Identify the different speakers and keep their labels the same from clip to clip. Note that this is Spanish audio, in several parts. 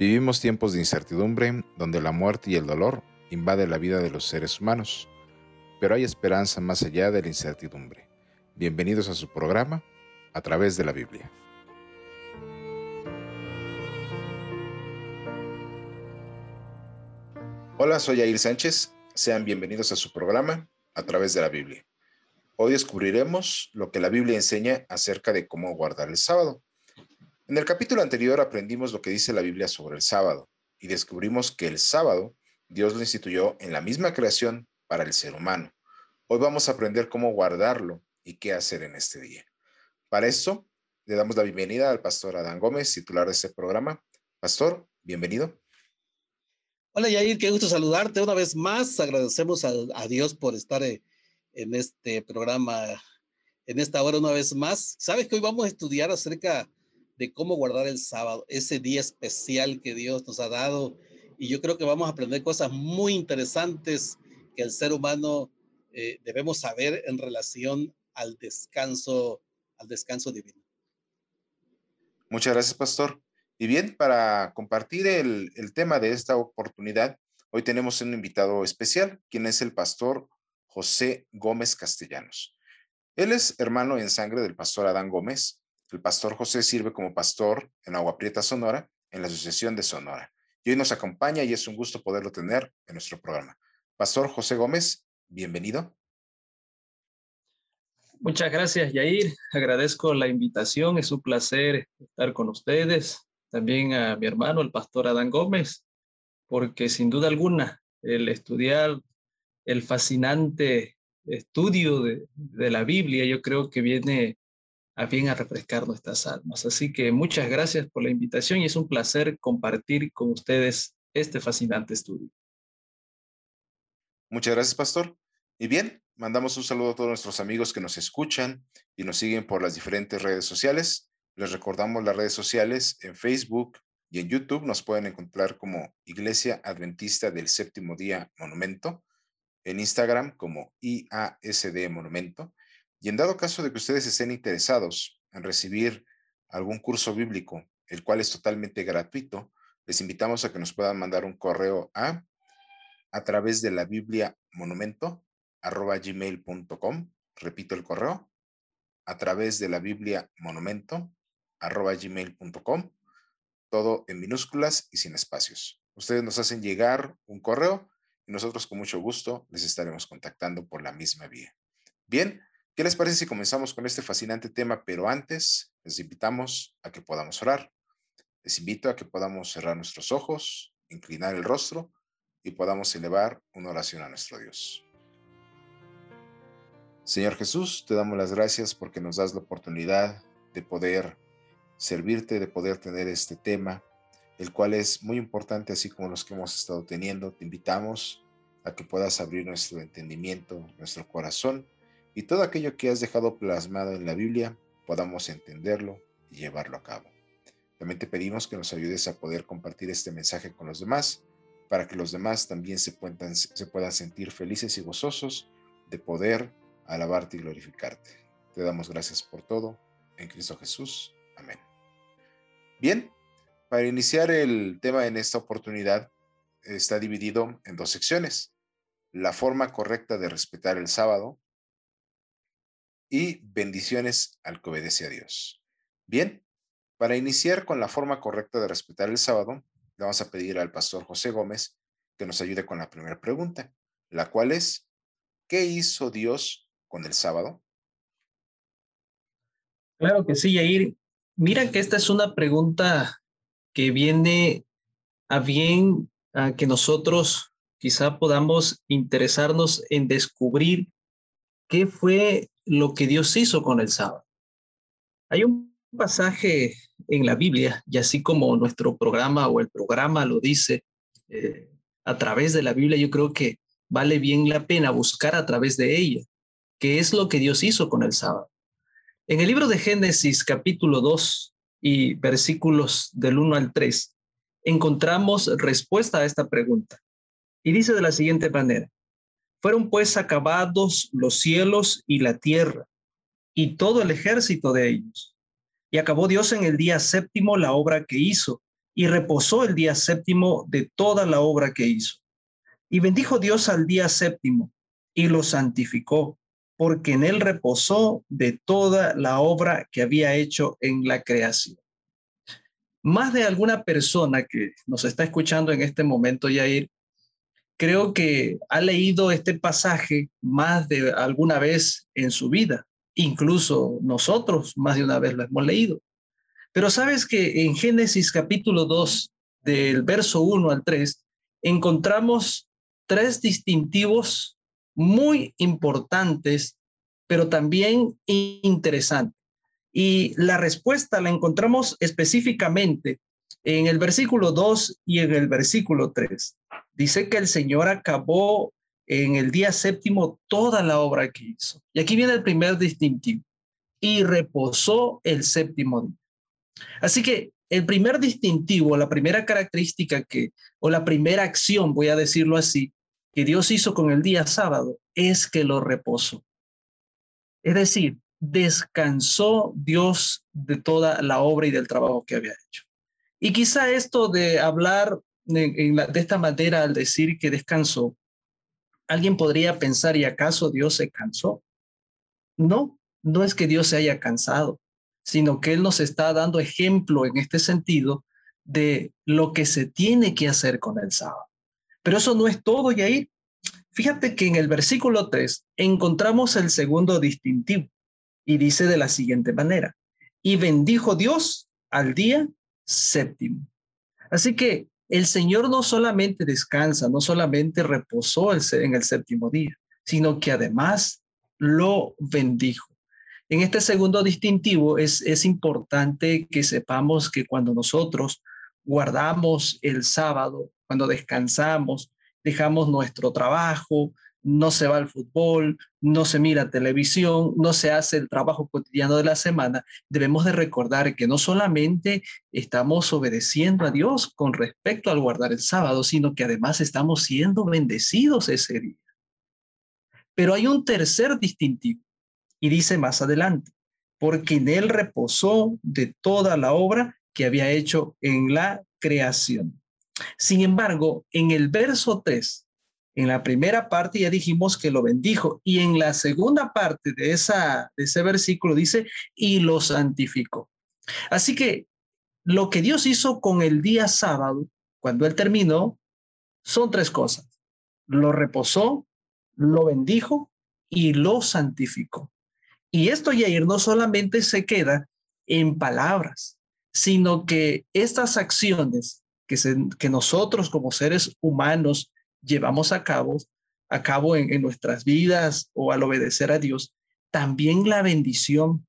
Speaker 1: Vivimos tiempos de incertidumbre donde la muerte y el dolor invaden la vida de los seres humanos, pero hay esperanza más allá de la incertidumbre. Bienvenidos a su programa a través de la Biblia. Hola, soy Air Sánchez. Sean bienvenidos a su programa a través de la Biblia. Hoy descubriremos lo que la Biblia enseña acerca de cómo guardar el sábado. En el capítulo anterior aprendimos lo que dice la Biblia sobre el sábado y descubrimos que el sábado Dios lo instituyó en la misma creación para el ser humano. Hoy vamos a aprender cómo guardarlo y qué hacer en este día. Para eso, le damos la bienvenida al pastor Adán Gómez, titular de este programa. Pastor, bienvenido.
Speaker 2: Hola Yair, qué gusto saludarte una vez más. Agradecemos a, Dios por estar eh, en este programa en esta hora una vez más. Sabes que hoy vamos a estudiar acerca de cómo guardar el sábado, ese día especial que Dios nos ha dado. Y yo creo que vamos a aprender cosas muy interesantes que el ser humano eh, debemos saber en relación al descanso, al descanso divino.
Speaker 1: Muchas gracias, pastor. Y bien, para compartir el, el tema de esta oportunidad, hoy tenemos un invitado especial, quien es el pastor José Gómez Castellanos. Él es hermano en sangre del pastor Adán Gómez, el pastor José sirve como pastor en Agua Prieta, Sonora, en la Asociación de Sonora. Y hoy nos acompaña y es un gusto poderlo tener en nuestro programa. Pastor José Gómez, bienvenido.
Speaker 3: Muchas gracias, Yair. Agradezco la invitación. Es un placer estar con ustedes. También a mi hermano, el pastor Adán Gómez, porque sin duda alguna el estudiar el fascinante estudio de, de la Biblia, yo creo que viene a bien a refrescar nuestras almas. Así que muchas gracias por la invitación y es un placer compartir con ustedes este fascinante estudio.
Speaker 1: Muchas gracias, Pastor. Y bien, mandamos un saludo a todos nuestros amigos que nos escuchan y nos siguen por las diferentes redes sociales. Les recordamos las redes sociales en Facebook y en YouTube. Nos pueden encontrar como Iglesia Adventista del Séptimo Día Monumento. En Instagram como IASD Monumento y en dado caso de que ustedes estén interesados en recibir algún curso bíblico, el cual es totalmente gratuito, les invitamos a que nos puedan mandar un correo a a través de la Biblia monumento arroba gmail.com. Repito el correo, a través de la Biblia monumento arroba gmail.com. Todo en minúsculas y sin espacios. Ustedes nos hacen llegar un correo y nosotros con mucho gusto les estaremos contactando por la misma vía. Bien, ¿Qué les parece si comenzamos con este fascinante tema? Pero antes, les invitamos a que podamos orar. Les invito a que podamos cerrar nuestros ojos, inclinar el rostro y podamos elevar una oración a nuestro Dios. Señor Jesús, te damos las gracias porque nos das la oportunidad de poder servirte, de poder tener este tema, el cual es muy importante, así como los que hemos estado teniendo. Te invitamos a que puedas abrir nuestro entendimiento, nuestro corazón y todo aquello que has dejado plasmado en la Biblia podamos entenderlo y llevarlo a cabo. También te pedimos que nos ayudes a poder compartir este mensaje con los demás para que los demás también se puedan, se puedan sentir felices y gozosos de poder alabarte y glorificarte. Te damos gracias por todo. En Cristo Jesús. Amén. Bien, para iniciar el tema en esta oportunidad está dividido en dos secciones. La forma correcta de respetar el sábado y bendiciones al que obedece a Dios. Bien, para iniciar con la forma correcta de respetar el sábado, le vamos a pedir al pastor José Gómez que nos ayude con la primera pregunta, la cual es, ¿qué hizo Dios con el sábado?
Speaker 3: Claro que sí, Yair. Mira que esta es una pregunta que viene a bien a que nosotros quizá podamos interesarnos en descubrir qué fue lo que Dios hizo con el sábado. Hay un pasaje en la Biblia, y así como nuestro programa o el programa lo dice eh, a través de la Biblia, yo creo que vale bien la pena buscar a través de ella qué es lo que Dios hizo con el sábado. En el libro de Génesis capítulo 2 y versículos del 1 al 3, encontramos respuesta a esta pregunta. Y dice de la siguiente manera, fueron pues acabados los cielos y la tierra y todo el ejército de ellos. Y acabó Dios en el día séptimo la obra que hizo, y reposó el día séptimo de toda la obra que hizo. Y bendijo Dios al día séptimo y lo santificó, porque en él reposó de toda la obra que había hecho en la creación. Más de alguna persona que nos está escuchando en este momento, Yair, creo que ha leído este pasaje más de alguna vez en su vida. Incluso nosotros más de una vez lo hemos leído. Pero sabes que en Génesis capítulo 2, del verso 1 al 3, encontramos tres distintivos muy importantes, pero también interesantes. Y la respuesta la encontramos específicamente en el versículo 2 y en el versículo 3. Dice que el Señor acabó en el día séptimo toda la obra que hizo. Y aquí viene el primer distintivo. Y reposó el séptimo día. Así que el primer distintivo, la primera característica que, o la primera acción, voy a decirlo así, que Dios hizo con el día sábado es que lo reposó. Es decir, descansó Dios de toda la obra y del trabajo que había hecho. Y quizá esto de hablar de esta manera al decir que descansó, alguien podría pensar, ¿y acaso Dios se cansó? No, no es que Dios se haya cansado sino que Él nos está dando ejemplo en este sentido de lo que se tiene que hacer con el sábado. Pero eso no es todo, Yair. Fíjate que en el versículo 3 encontramos el segundo distintivo y dice de la siguiente manera, y bendijo Dios al día séptimo. Así que el Señor no solamente descansa, no solamente reposó en el séptimo día, sino que además lo bendijo. En este segundo distintivo es, es importante que sepamos que cuando nosotros guardamos el sábado, cuando descansamos, dejamos nuestro trabajo, no se va al fútbol, no se mira televisión, no se hace el trabajo cotidiano de la semana, debemos de recordar que no solamente estamos obedeciendo a Dios con respecto al guardar el sábado, sino que además estamos siendo bendecidos ese día. Pero hay un tercer distintivo y dice más adelante, porque en él reposó de toda la obra que había hecho en la creación. Sin embargo, en el verso 3, en la primera parte ya dijimos que lo bendijo y en la segunda parte de, esa, de ese versículo dice, y lo santificó. Así que lo que Dios hizo con el día sábado, cuando él terminó, son tres cosas. Lo reposó, lo bendijo y lo santificó. Y esto, Yair, no solamente se queda en palabras, sino que estas acciones que, que nosotros como seres humanos llevamos a cabo, a cabo en, nuestras vidas o al obedecer a Dios, también la bendición,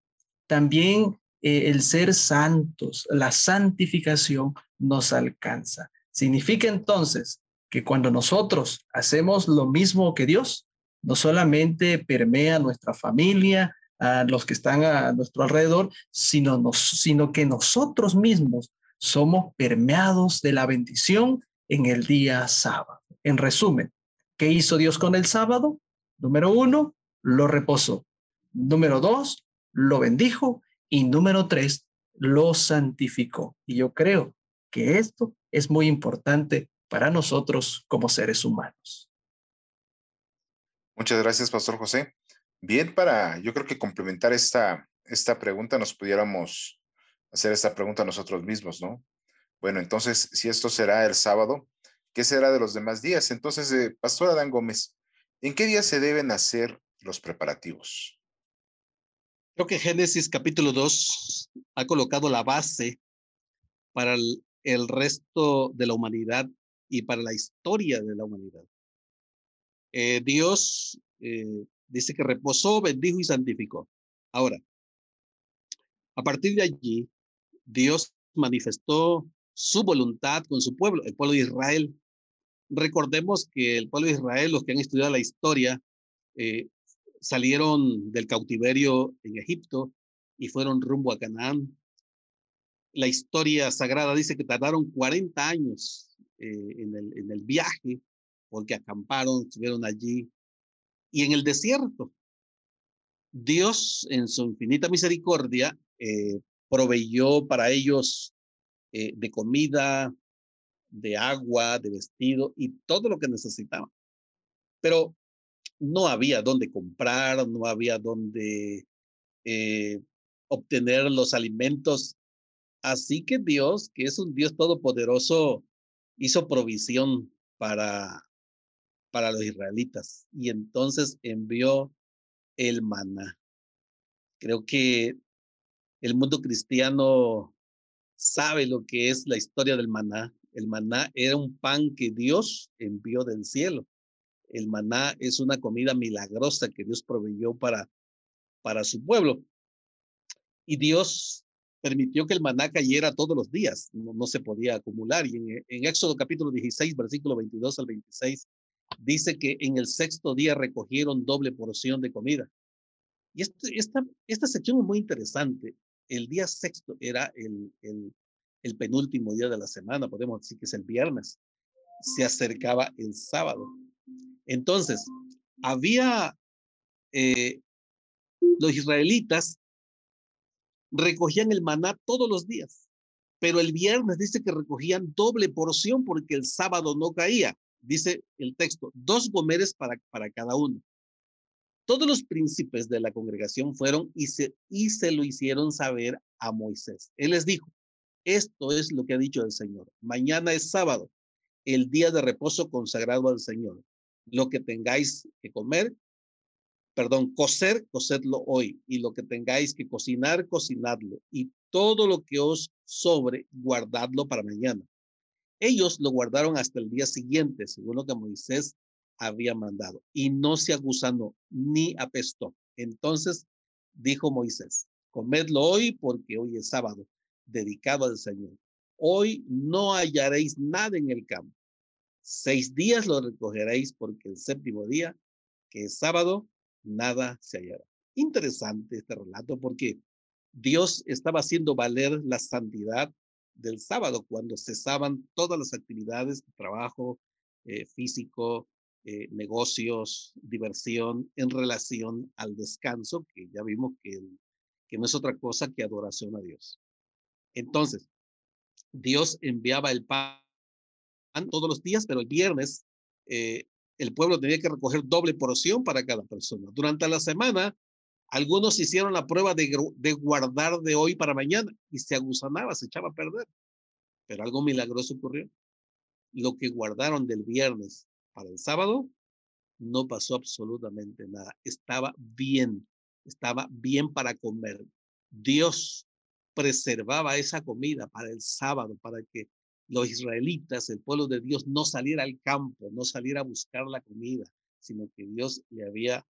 Speaker 3: también eh, el ser santos, la santificación nos alcanza. Significa entonces que cuando nosotros hacemos lo mismo que Dios, no solamente permea nuestra familia, a los que están a nuestro alrededor, sino, sino que nosotros mismos somos permeados de la bendición en el día sábado. En resumen, ¿qué hizo Dios con el sábado? Número uno, lo reposó. Número dos, lo bendijo. Y número tres, lo santificó. Y yo creo que esto es muy importante para nosotros como seres humanos.
Speaker 1: Muchas gracias, Pastor José. Bien, para yo creo que complementar esta, esta pregunta, nos pudiéramos hacer esta pregunta nosotros mismos, ¿no? Bueno, entonces, si esto será el sábado, ¿qué será de los demás días? Entonces, eh, Pastor Adán Gómez, ¿en qué día se deben hacer los preparativos?
Speaker 2: Creo que Génesis capítulo 2 ha colocado la base para el, resto de la humanidad y para la historia de la humanidad. Eh, Dios eh, dice que reposó, bendijo y santificó. Ahora, a partir de allí, Dios manifestó su voluntad con su pueblo, el pueblo de Israel. Recordemos que el pueblo de Israel, los que han estudiado la historia, eh, salieron del cautiverio en Egipto y fueron rumbo a Canaán. La historia sagrada dice que tardaron 40 años eh, en, el, en el viaje porque acamparon, estuvieron allí y en el desierto. Dios, en su infinita misericordia, eh, proveyó para ellos de comida, de agua, de vestido y todo lo que necesitaban. Pero no había dónde comprar, no había dónde eh, obtener los alimentos. Así que Dios, que es un Dios todopoderoso, hizo provisión para, para los israelitas y entonces envió el maná. Creo que el mundo cristiano sabe lo que es la historia del maná. El maná era un pan que Dios envió del cielo. El maná es una comida milagrosa que Dios proveyó para, para su pueblo. Y Dios permitió que el maná cayera todos los días, no, se podía acumular. Y en, en, Éxodo capítulo 16, versículo 22 al 26, dice que en el sexto día recogieron doble porción de comida. Y este, esta, esta sección es muy interesante. El día sexto era el, el, el penúltimo día de la semana, podemos decir que es el viernes. Se acercaba el sábado. Entonces, había eh, los israelitas recogían el maná todos los días, pero el viernes dice que recogían doble porción porque el sábado no caía. Dice el texto, dos gomeres para, para cada uno. Todos los príncipes de la congregación fueron y se, y se lo hicieron saber a Moisés. Él les dijo, esto es lo que ha dicho el Señor. Mañana es sábado, el día de reposo consagrado al Señor. Lo que tengáis que comer, perdón, coser, cosedlo hoy. Y lo que tengáis que cocinar, cocinadlo. Y todo lo que os sobre, guardadlo para mañana. Ellos lo guardaron hasta el día siguiente, según lo que Moisés había mandado. Y no se aguzanó ni apestó. Entonces dijo Moisés, comedlo hoy porque hoy es sábado dedicado al Señor. Hoy no hallaréis nada en el campo. Seis días lo recogeréis porque el séptimo día, que es sábado, nada se hallará. Interesante este relato porque Dios estaba haciendo valer la santidad del sábado cuando cesaban todas las actividades de trabajo eh, físico, eh, negocios, diversión en relación al descanso, que ya vimos que, que no es otra cosa que adoración a Dios. Entonces, Dios enviaba el pan todos los días, pero el viernes eh, el pueblo tenía que recoger doble porción para cada persona. Durante la semana, algunos hicieron la prueba de, guardar de hoy para mañana y se agusanaba, se echaba a perder. Pero algo milagroso ocurrió. Lo que guardaron del viernes para el sábado, no pasó absolutamente nada. Estaba bien, estaba bien para comer. Dios preservaba esa comida para el sábado, para que los israelitas, el pueblo de Dios, no saliera al campo, no saliera a buscar la comida, sino que Dios le había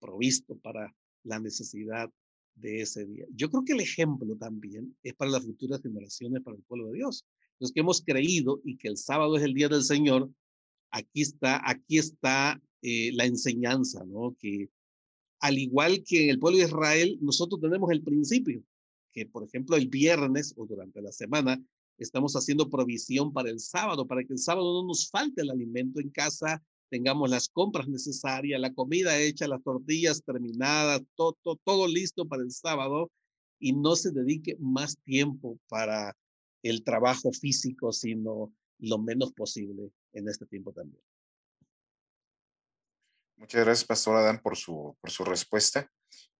Speaker 2: provisto para la necesidad de ese día. Yo creo que el ejemplo también es para las futuras generaciones, para el pueblo de Dios. Los que hemos creído y que el sábado es el día del Señor, aquí está, aquí está eh, la enseñanza, ¿no? Que al igual que en el pueblo de Israel, nosotros tenemos el principio que, por ejemplo, el viernes o durante la semana estamos haciendo provisión para el sábado, para que el sábado no nos falte el alimento en casa, tengamos las compras necesarias, la comida hecha, las tortillas terminadas, todo, todo, listo para el sábado y no se dedique más tiempo para el trabajo físico, sino lo menos posible en este tiempo también.
Speaker 1: Muchas gracias, Pastor Adán, por su, por su respuesta.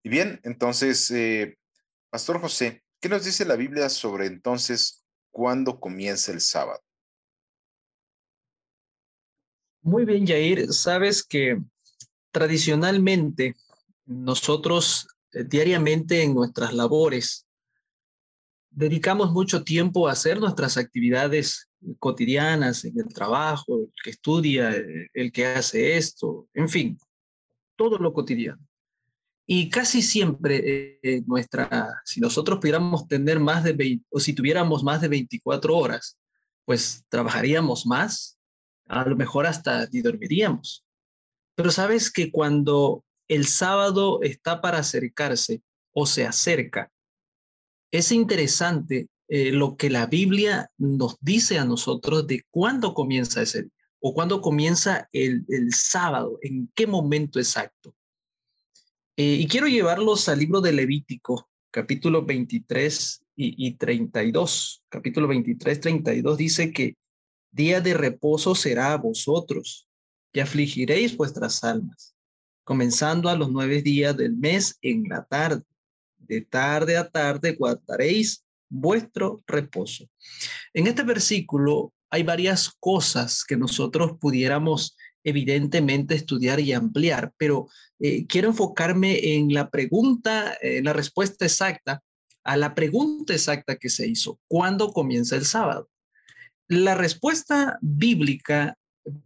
Speaker 1: Y bien, entonces, eh, Pastor José, ¿qué nos dice la Biblia sobre entonces cuándo comienza el sábado?
Speaker 3: Muy bien, Jair. Sabes que tradicionalmente nosotros eh, diariamente en nuestras labores dedicamos mucho tiempo a hacer nuestras actividades cotidianas en el trabajo, el que estudia, eh, el que hace esto, en fin, todo lo cotidiano. Y casi siempre eh, nuestra, si nosotros pudiéramos tener más de 20, o si tuviéramos más de 24 horas, pues trabajaríamos más, a lo mejor hasta ni dormiríamos. Pero sabes que cuando el sábado está para acercarse o se acerca, es interesante eh, lo que la Biblia nos dice a nosotros de cuándo comienza ese día o cuándo comienza el, el sábado, en qué momento exacto. Eh, y quiero llevarlos al libro de Levítico, capítulo 23, y, y 32, capítulo 23, 32, dice que día de reposo será a vosotros, que afligiréis vuestras almas, comenzando a los nueve días del mes en la tarde. De tarde a tarde guardaréis vuestro reposo. En este versículo hay varias cosas que nosotros pudiéramos evidentemente estudiar y ampliar, pero eh, quiero enfocarme en la pregunta, en la respuesta exacta a la pregunta exacta que se hizo. ¿Cuándo comienza el sábado? La respuesta bíblica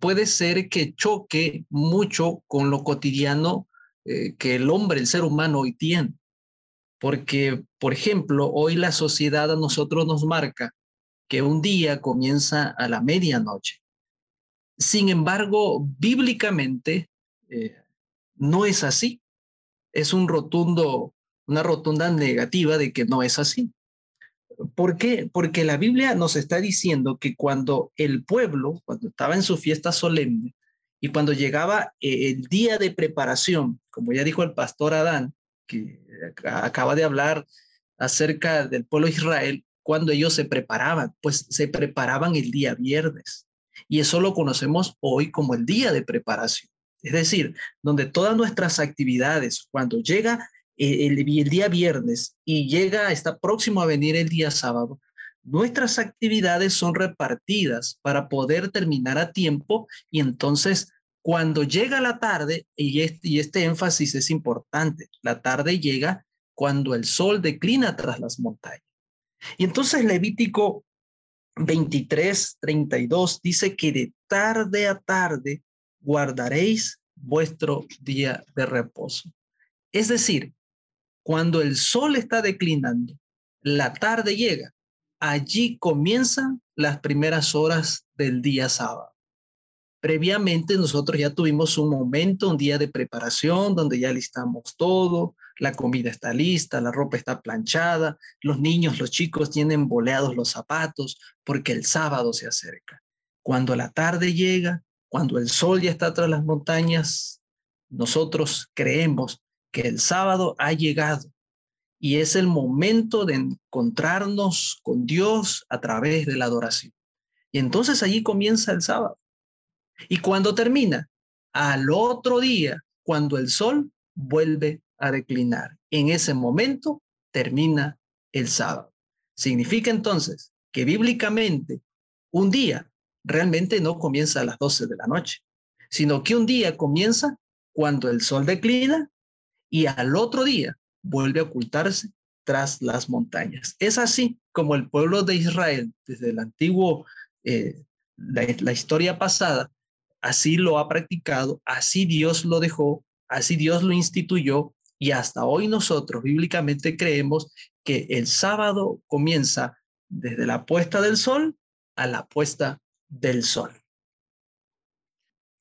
Speaker 3: puede ser que choque mucho con lo cotidiano eh, que el hombre, el ser humano hoy tiene. Porque, por ejemplo, hoy la sociedad a nosotros nos marca que un día comienza a la medianoche. Sin embargo, bíblicamente eh, no es así. Es un rotundo, una rotunda negativa de que no es así. ¿Por qué? Porque la Biblia nos está diciendo que cuando el pueblo, cuando estaba en su fiesta solemne y cuando llegaba eh, el día de preparación, como ya dijo el pastor Adán, que acaba de hablar acerca del pueblo de Israel, cuando ellos se preparaban, pues se preparaban el día viernes. Y eso lo conocemos hoy como el día de preparación. Es decir, donde todas nuestras actividades, cuando llega el, día viernes y llega, está próximo a venir el día sábado, nuestras actividades son repartidas para poder terminar a tiempo y entonces cuando llega la tarde, y este énfasis es importante, la tarde llega cuando el sol declina tras las montañas. Y entonces Levítico 23, 32 dice que de tarde a tarde guardaréis vuestro día de reposo. Es decir, cuando el sol está declinando, la tarde llega, allí comienzan las primeras horas del día sábado. Previamente nosotros ya tuvimos un momento, un día de preparación donde ya listamos todo, la comida está lista, la ropa está planchada, los niños, los chicos tienen boleados los zapatos porque el sábado se acerca. Cuando la tarde llega, cuando el sol ya está tras las montañas, nosotros creemos que el sábado ha llegado y es el momento de encontrarnos con Dios a través de la adoración. Y entonces allí comienza el sábado. ¿Y cuando termina? Al otro día, cuando el sol vuelve a declinar. En ese momento termina el sábado. Significa entonces que bíblicamente un día realmente no comienza a las 12 de la noche, sino que un día comienza cuando el sol declina y al otro día vuelve a ocultarse tras las montañas. Es así como el pueblo de Israel, desde el antiguo, eh, la, historia pasada, así lo ha practicado, así Dios lo dejó, así Dios lo instituyó y hasta hoy nosotros bíblicamente creemos que el sábado comienza desde la puesta del sol a la puesta del sol.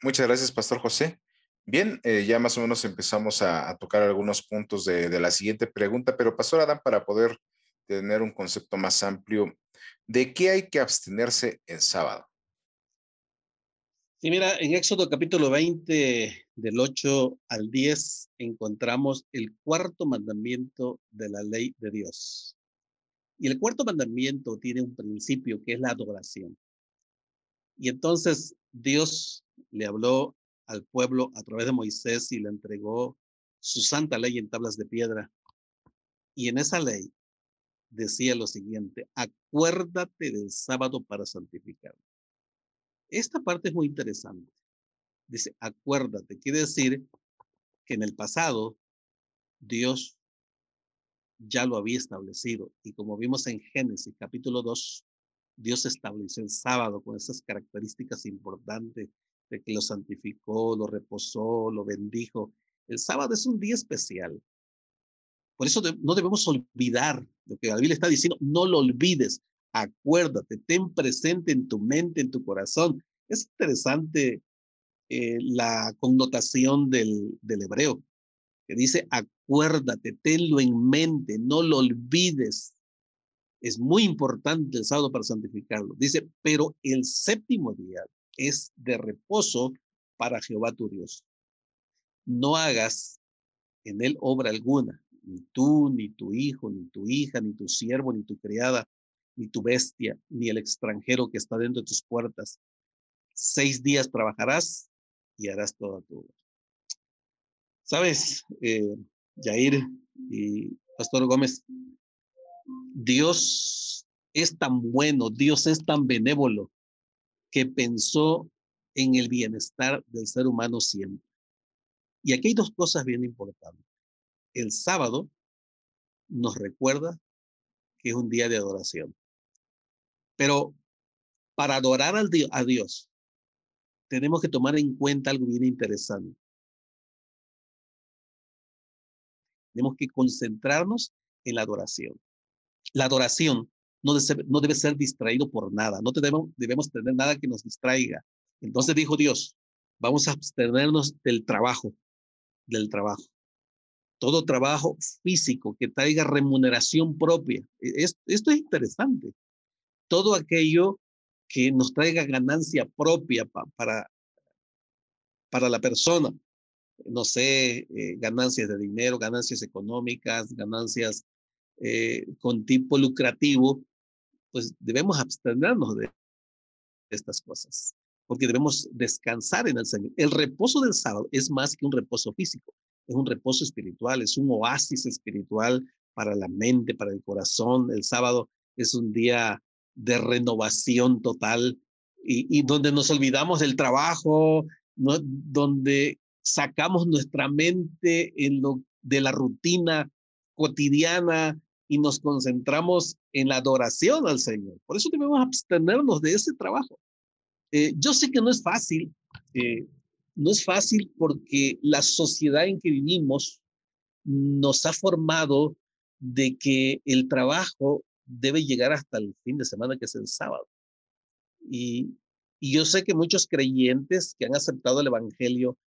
Speaker 1: Muchas gracias, Pastor José. Bien, eh, ya más o menos empezamos a, tocar algunos puntos de, la siguiente pregunta, pero Pastor Adán, para poder tener un concepto más amplio, ¿de qué hay que abstenerse en sábado?
Speaker 2: Sí, mira, en Éxodo capítulo 20, del 8 al 10, encontramos el cuarto mandamiento de la ley de Dios. Y el cuarto mandamiento tiene un principio que es la adoración. Y entonces Dios le habló al pueblo a través de Moisés y le entregó su santa ley en tablas de piedra. Y en esa ley decía lo siguiente, acuérdate del sábado para santificarlo. Esta parte es muy interesante. Dice, acuérdate, quiere decir que en el pasado Dios ya lo había establecido. Y como vimos en Génesis capítulo 2, Dios estableció el sábado con esas características importantes de que lo santificó, lo reposó, lo bendijo. El sábado es un día especial. Por eso no debemos olvidar lo que la Biblia está diciendo, no lo olvides, acuérdate, ten presente en tu mente, en tu corazón. Es interesante eh, la connotación del, del hebreo, que dice, acuérdate, tenlo en mente, no lo olvides. Es muy importante el sábado para santificarlo. Dice, pero el séptimo día es de reposo para Jehová tu Dios. No hagas en él obra alguna, Ni tú, ni tu hijo, ni tu hija, ni tu siervo, ni tu criada, ni tu bestia, ni el extranjero que está dentro de tus puertas. Seis días trabajarás y harás toda tu obra. Sabes, eh, Jair y Pastor Gómez, Dios es tan bueno, Dios es tan benévolo que pensó en el bienestar del ser humano siempre. Y aquí hay dos cosas bien importantes. El sábado nos recuerda que es un día de adoración. Pero para adorar a Dios, tenemos que tomar en cuenta algo bien interesante. Tenemos que concentrarnos en la adoración. La adoración no debe, no ser distraído por nada. No debemos, tener nada que nos distraiga. Entonces dijo Dios, vamos a abstenernos del trabajo, del trabajo. Todo trabajo físico que traiga remuneración propia. E, esto es interesante. Todo aquello que nos traiga ganancia propia para, para la persona. No sé, eh, ganancias de dinero, ganancias económicas, ganancias eh, con tipo lucrativo, pues debemos abstenernos de estas cosas, porque debemos descansar en el Señor. El reposo del sábado es más que un reposo físico, es un reposo espiritual, es un oasis espiritual para la mente, para el corazón. El sábado es un día de renovación total y, donde nos olvidamos del trabajo, donde sacamos nuestra mente en de la rutina cotidiana y nos concentramos en la adoración al Señor. Por eso debemos abstenernos de ese trabajo. Eh, yo sé que no es fácil, eh, no es fácil porque la sociedad en que vivimos nos ha formado de que el trabajo debe llegar hasta el fin de semana, que es el sábado. Y, yo sé que muchos creyentes que han aceptado el Evangelio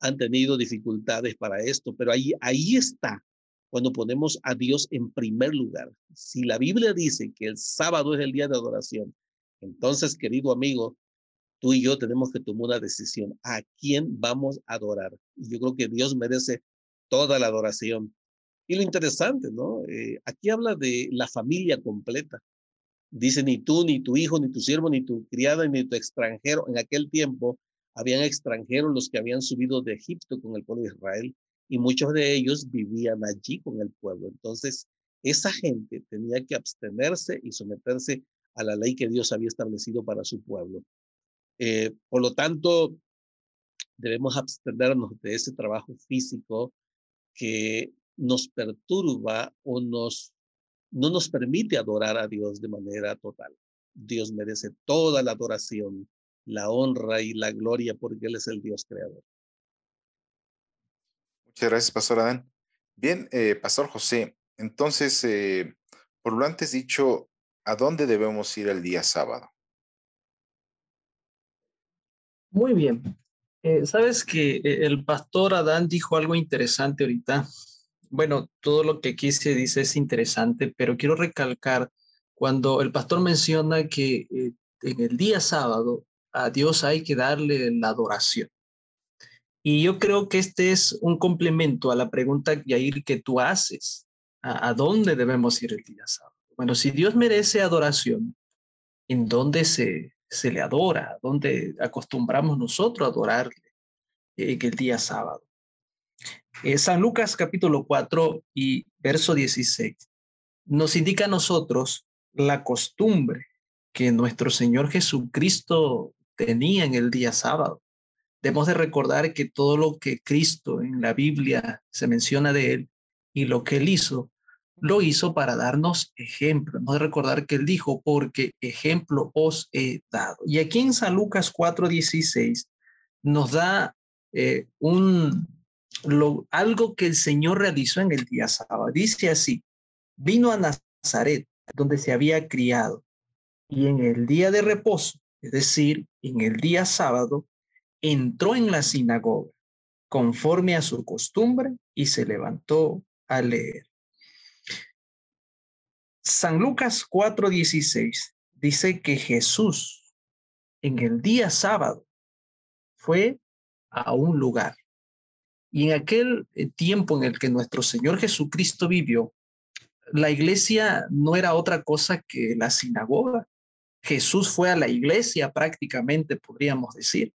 Speaker 2: han tenido dificultades para esto, pero ahí, ahí está cuando ponemos a Dios en primer lugar. Si la Biblia dice que el sábado es el día de adoración, entonces, querido amigo, tú y yo tenemos que tomar una decisión. ¿A quién vamos a adorar? Y yo creo que Dios merece toda la adoración. Y lo interesante, ¿no? Eh, aquí habla de la familia completa. Dice, ni tú, ni tu hijo, ni tu siervo, ni tu criada, ni tu extranjero. En aquel tiempo habían extranjeros los que habían subido de Egipto con el pueblo de Israel y muchos de ellos vivían allí con el pueblo. Entonces, esa gente tenía que abstenerse y someterse a la ley que Dios había establecido para su pueblo. Eh, por lo tanto, debemos abstenernos de ese trabajo físico que nos perturba o nos, no nos permite adorar a Dios de manera total. Dios merece toda la adoración, la honra y la gloria porque Él es el Dios creador.
Speaker 1: Muchas gracias, Pastor Adán. Bien, eh, Pastor José, entonces, eh, por lo antes dicho, ¿a dónde debemos ir el día sábado?
Speaker 3: Muy bien. Eh, Sabes que el pastor Adán dijo algo interesante ahorita bueno, todo lo que aquí se dice es interesante, pero quiero recalcar cuando el pastor menciona que eh, en el día sábado a Dios hay que darle la adoración. Y yo creo que este es un complemento a la pregunta, Yair, que tú haces. ¿A, dónde debemos ir el día sábado? Bueno, si Dios merece adoración, ¿en dónde se, se le adora? ¿Dónde acostumbramos nosotros a adorarle en el día sábado? Eh, San Lucas capítulo 4 y verso 16 nos indica a nosotros la costumbre que nuestro Señor Jesucristo tenía en el día sábado. Debemos de recordar que todo lo que Cristo en la Biblia se menciona de él y lo que él hizo, lo hizo para darnos ejemplo. Debemos de recordar que él dijo, porque ejemplo os he dado. Y aquí en San Lucas 4:16 nos da eh, un, algo que el Señor realizó en el día sábado. Dice así, vino a Nazaret, donde se había criado, y en el día de reposo, es decir, en el día sábado, entró en la sinagoga conforme a su costumbre y se levantó a leer. San Lucas 4:16 dice que Jesús en el día sábado fue a un lugar Y en aquel eh, tiempo en el que nuestro Señor Jesucristo vivió, la iglesia no era otra cosa que la sinagoga. Jesús fue a la iglesia prácticamente, podríamos decir.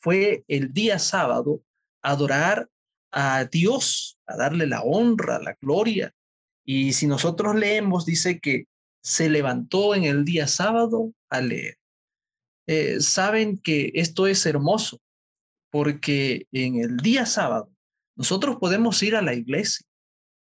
Speaker 3: Fue el día sábado a adorar a Dios, a darle la honra, la gloria. Y si nosotros leemos, dice que se levantó en el día sábado a leer. Eh, saben que esto es hermoso porque en el día sábado nosotros podemos ir a la iglesia,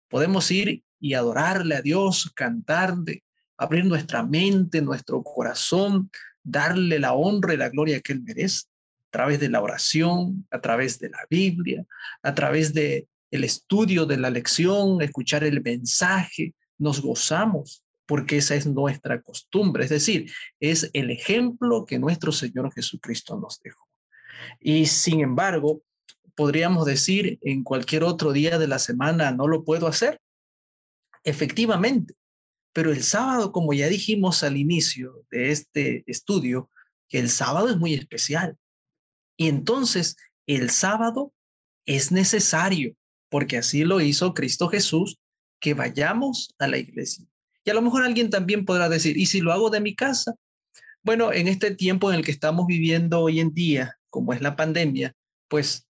Speaker 3: podemos ir y adorarle a Dios, cantarle, abrir nuestra mente, nuestro corazón, darle la honra y la gloria que Él merece, a través de la oración, a través de la Biblia, a través de el estudio de la lección, escuchar el mensaje, nos gozamos porque esa es nuestra costumbre, es decir, es el ejemplo que nuestro Señor Jesucristo nos dejó. Y sin embargo, podríamos decir en cualquier otro día de la semana no lo puedo hacer. Efectivamente, pero el sábado, como ya dijimos al inicio de este estudio, que el sábado es muy especial. Y entonces el sábado es necesario, porque así lo hizo Cristo Jesús, que vayamos a la iglesia. Y a lo mejor alguien también podrá decir, ¿y si lo hago de mi casa? Bueno, en este tiempo en el que estamos viviendo hoy en día, como es la pandemia, pues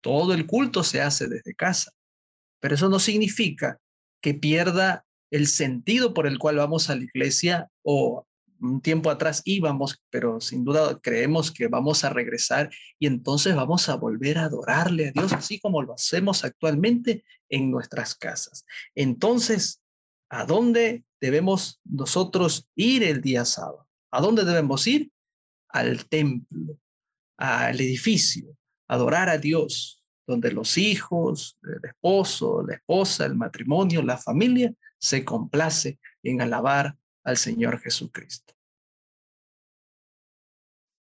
Speaker 3: todo el culto se hace desde casa. Pero eso no significa que pierda el sentido por el cual vamos a la iglesia o un tiempo atrás íbamos, pero sin duda creemos que vamos a regresar y entonces vamos a volver a adorarle a Dios así como lo hacemos actualmente en nuestras casas. Entonces, ¿a dónde debemos nosotros ir el día sábado? ¿A dónde debemos ir? Al templo, al edificio, adorar a Dios, donde los hijos, el esposo, la esposa, el matrimonio, la familia se complace en alabar al Señor Jesucristo.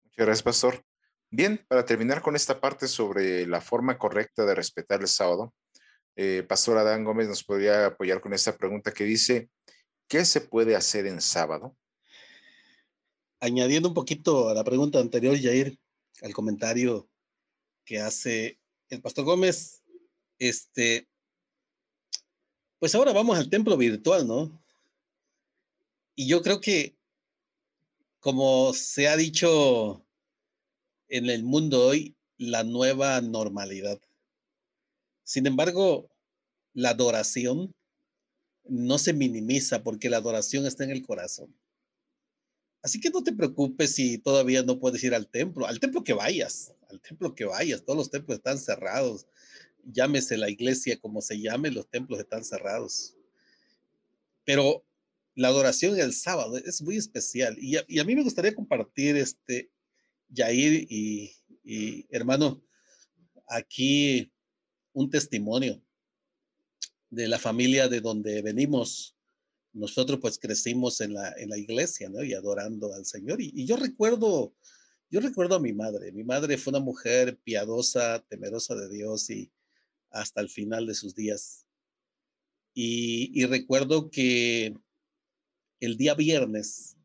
Speaker 1: Muchas gracias, pastor. Bien, para terminar con esta parte sobre la forma correcta de respetar el sábado, eh, Pastor Adán Gómez nos podría apoyar con esta pregunta que dice, ¿qué se puede hacer en sábado?
Speaker 2: Añadiendo un poquito a la pregunta anterior, Jair, al comentario que hace el pastor Gómez, este, pues ahora vamos al templo virtual, ¿no? Y yo creo que, como se ha dicho en el mundo hoy, la nueva normalidad. Sin embargo, la adoración no se minimiza porque la adoración está en el corazón. Así que no te preocupes si todavía no puedes ir al templo, al templo que vayas, al templo que vayas, todos los templos están cerrados. Llámese la iglesia como se llame, los templos están cerrados. Pero la adoración el sábado es muy especial y a, mí me gustaría compartir este, Yair y, y hermano, aquí un testimonio de la familia de donde venimos nosotros pues crecimos en la, en la iglesia, ¿no? Y adorando al Señor. Y, yo recuerdo, yo recuerdo a mi madre. Mi madre fue una mujer piadosa, temerosa de Dios y hasta el final de sus días. Y, y recuerdo que el día viernes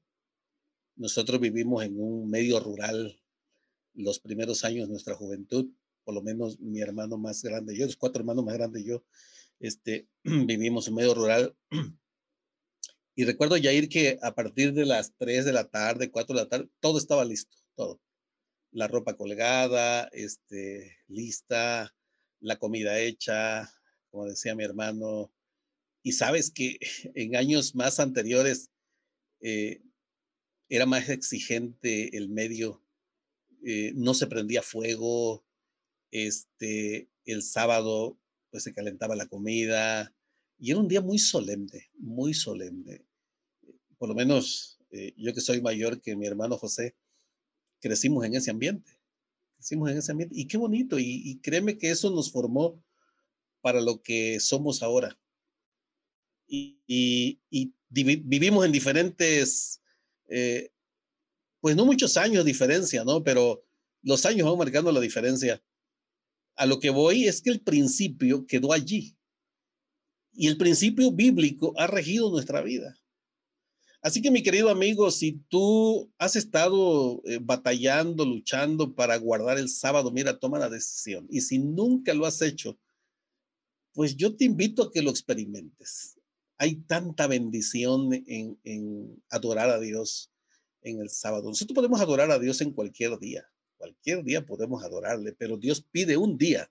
Speaker 2: nosotros vivimos en un medio rural los primeros años de nuestra juventud, por lo menos mi hermano más grande, yo, los cuatro hermanos más grandes, yo, este, vivimos en medio rural y recuerdo, Yair, que a partir de las 3 de la tarde, 4 de la tarde, todo estaba listo, todo. La ropa colgada, este, lista, la comida hecha, como decía mi hermano. Y sabes que en años más anteriores eh, era más exigente el medio, eh, no se prendía fuego, este, el sábado pues se calentaba la comida, y era un día muy solemne, muy solemne. Por lo menos eh, yo que soy mayor que mi hermano José, crecimos en ese ambiente. Crecimos en ese ambiente. Y qué bonito. Y, créeme que eso nos formó para lo que somos ahora. Y, vivimos en diferentes, eh, pues no muchos años diferencia, ¿no? Pero los años van marcando la diferencia. A lo que voy es que el principio quedó allí y el principio bíblico ha regido nuestra vida. Así que mi querido amigo, si tú has estado eh, batallando, luchando para guardar el sábado, mira, toma la decisión. Y si nunca lo has hecho, pues yo te invito a que lo experimentes. Hay tanta bendición en, en adorar a Dios en el sábado. Nosotros podemos adorar a Dios en cualquier día. Cualquier día podemos adorarle, pero Dios pide un día.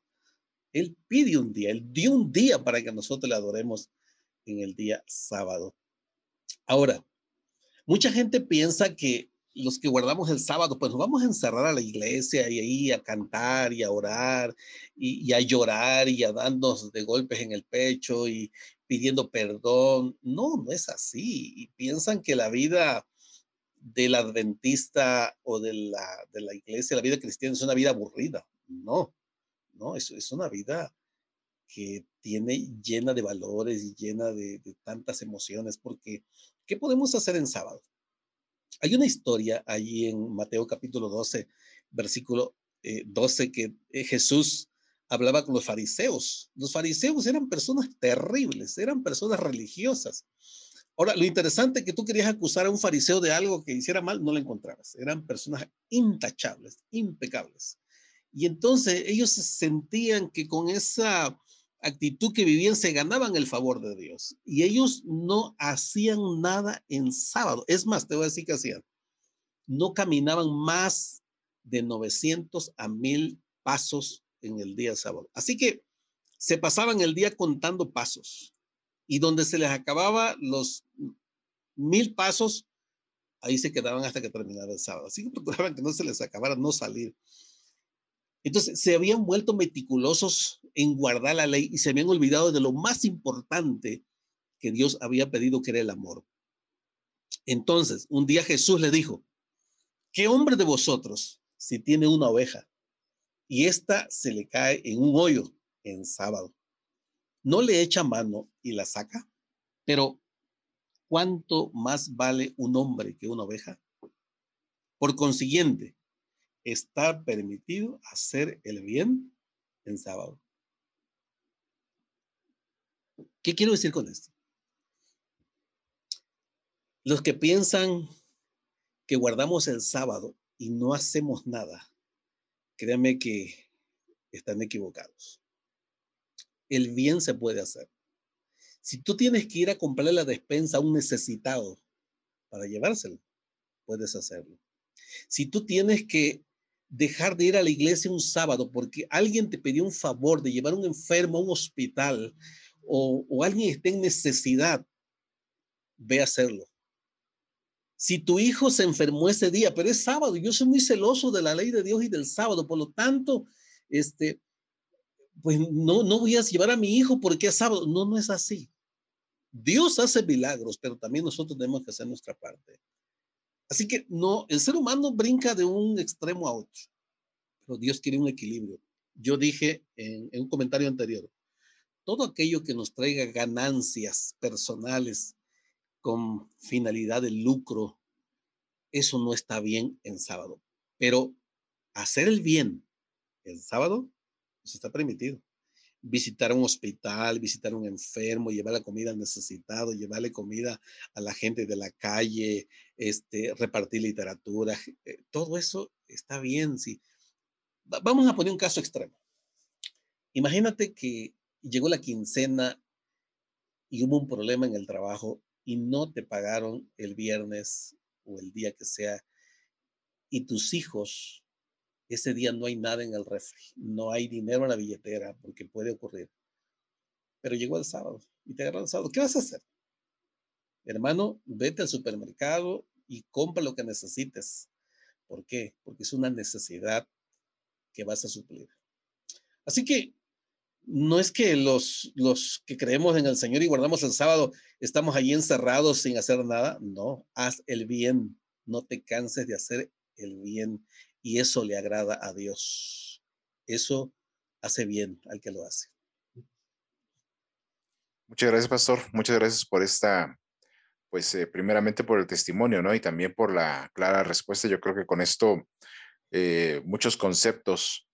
Speaker 2: Él pide un día. Él dio un día para que nosotros le adoremos en el día sábado. Ahora, Mucha gente piensa que los que guardamos el sábado, pues nos vamos a encerrar a la iglesia y ahí a cantar y a orar y, a llorar y a darnos de golpes en el pecho y pidiendo perdón. No, no es así. Y piensan que la vida del adventista o de la, de la iglesia, la vida cristiana es una vida aburrida. No, no, es, una vida que tiene llena de valores y llena de, tantas emociones, porque ¿Qué podemos hacer en sábado? Hay una historia allí en Mateo capítulo 12, versículo 12, eh, que eh, Jesús hablaba con los fariseos. Los fariseos eran personas terribles, eran personas religiosas. Ahora, lo interesante es que tú querías acusar a un fariseo de algo que hiciera mal, no lo encontrabas. Eran personas intachables, impecables. Y entonces ellos sentían que con esa actitud que vivían se ganaban el favor de Dios. Y ellos no hacían nada en sábado. Es más, te voy a decir que hacían. No caminaban más de 900 a 1000 pasos en el día sábado. Así que se pasaban el día contando pasos. Y donde se les acababa los mil pasos, ahí se quedaban hasta que terminara el sábado. Así que procuraban que no se les acabara no salir. Entonces, se habían vuelto meticulosos en guardar la ley y se habían olvidado de lo más importante que Dios había pedido, que era el amor. Entonces, un día Jesús le dijo, ¿qué hombre de vosotros, si tiene una oveja y ésta se le cae en un hoyo en sábado, no le echa mano y la saca? Pero, ¿cuánto más vale un hombre que una oveja? Por consiguiente, está permitido hacer el bien en sábado. ¿Qué quiero decir con esto? Los que piensan que guardamos el sábado y no hacemos nada, créanme que están equivocados. El bien se puede hacer. Si tú tienes que ir a comprarle la despensa a un necesitado para llevárselo, puedes hacerlo. Si tú tienes que dejar de ir a la iglesia un sábado porque alguien te pidió un favor de llevar a un enfermo a un hospital o, alguien está en necesidad, ve a hacerlo. Si tu hijo se enfermó ese día, pero es sábado, yo soy muy celoso de la ley de Dios y del sábado, por lo tanto, este, pues no, no voy a llevar a mi hijo porque es sábado. No, no es así. Dios hace milagros, pero también nosotros tenemos que hacer nuestra parte. Así que no, el ser humano brinca de un extremo a otro, pero Dios quiere un equilibrio. Yo dije en, un comentario anterior, todo aquello que nos traiga ganancias personales con finalidad de lucro, eso no está bien en sábado. Pero hacer el bien en sábado, eso está permitido visitar un hospital, visitar un enfermo, llevar la comida al necesitado, llevarle comida a la gente de la calle, este, repartir literatura, eh, todo eso está bien. Sí. Vamos a poner un caso extremo. Imagínate que llegó la quincena y hubo un problema en el trabajo y no te pagaron el viernes o el día que sea y tus hijos ese día no hay nada en el refri, no hay dinero en la billetera, porque puede ocurrir. Pero llegó el sábado y te agarró el sábado. ¿Qué vas a hacer? Hermano, vete al supermercado y compra lo que necesites. ¿Por qué? Porque es una necesidad que vas a suplir. Así que no es que los, los que creemos en el Señor y guardamos el sábado estamos allí encerrados sin hacer nada. No, haz el bien. No te canses de hacer el bien y eso le agrada a Dios. Eso hace bien al que lo hace.
Speaker 1: Muchas gracias, pastor. Muchas gracias por esta, pues eh, primeramente por el testimonio, ¿no? Y también por la clara respuesta. Yo creo que con esto eh, muchos conceptos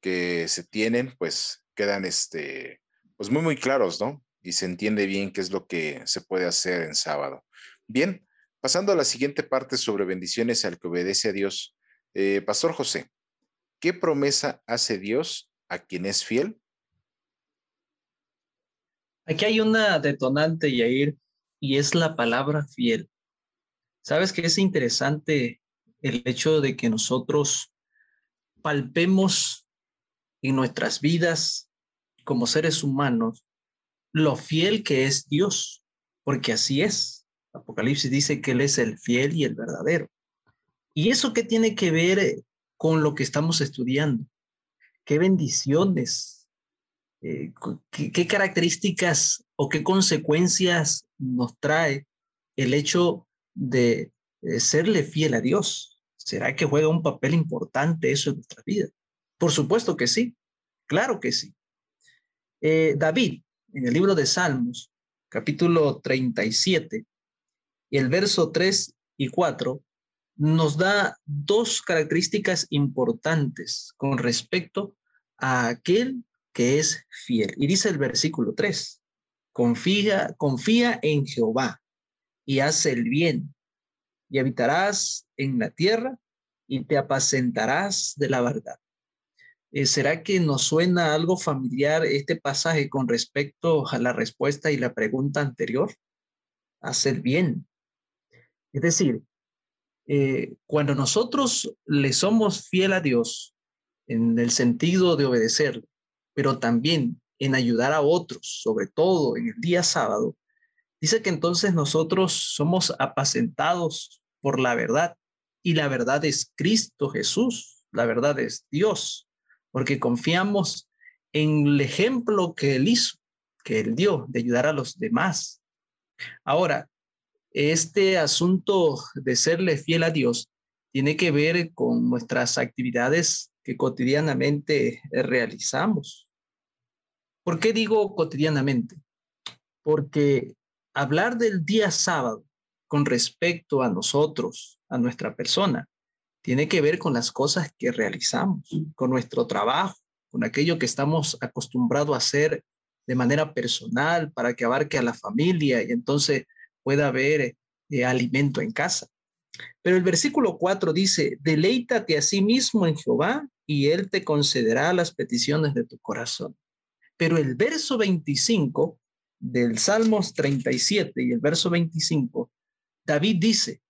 Speaker 1: que se tienen, pues quedan, este, pues muy, muy claros, ¿no? Y se entiende bien qué es lo que se puede hacer en sábado. Bien, pasando a la siguiente parte sobre bendiciones al que obedece a Dios. Eh, Pastor José, ¿qué promesa hace Dios a quien es fiel?
Speaker 3: Aquí hay una detonante, Yair, y es la palabra fiel. ¿Sabes que es interesante el hecho de que nosotros palpemos en nuestras vidas como seres humanos lo fiel que es Dios? Porque así es. Apocalipsis dice que Él es el fiel y el verdadero. ¿Y eso qué tiene que ver con lo que estamos estudiando? ¿Qué bendiciones? Eh, ¿qué, características o qué consecuencias nos trae el hecho de serle fiel a Dios? ¿Será que juega un papel importante eso en nuestra vida? Por supuesto que sí, claro que sí. Eh, David, en el libro de Salmos, capítulo 37, y el verso 3 y 4, nos da dos características importantes con respecto a aquel que es fiel. Y dice el versículo 3, confía, confía en Jehová y haz el bien y habitarás en la tierra y te apacentarás de la verdad. Eh, ¿Será que nos suena algo familiar este pasaje con respecto a la respuesta y la pregunta anterior? Hacer bien. Es decir, eh, cuando nosotros le somos fiel a Dios en el sentido de obedecerle, pero también en ayudar a otros, sobre todo en el día sábado, dice que entonces nosotros somos apacentados por la verdad y la verdad es Cristo Jesús, la verdad es Dios, porque confiamos en el ejemplo que Él hizo, que Él dio de ayudar a los demás. Ahora, este asunto de serle fiel a Dios tiene que ver con nuestras actividades que cotidianamente realizamos. ¿Por qué digo cotidianamente? Porque hablar del día sábado con respecto a nosotros, a nuestra persona, tiene que ver con las cosas que realizamos, con nuestro trabajo, con aquello que estamos acostumbrados a hacer de manera personal para que abarque a la familia y entonces pueda haber eh, alimento en casa. Pero el versículo 4 dice, deleítate a sí mismo en Jehová y él te concederá las peticiones de tu corazón. Pero el verso 25 del Salmos 37 y el verso 25, David dice,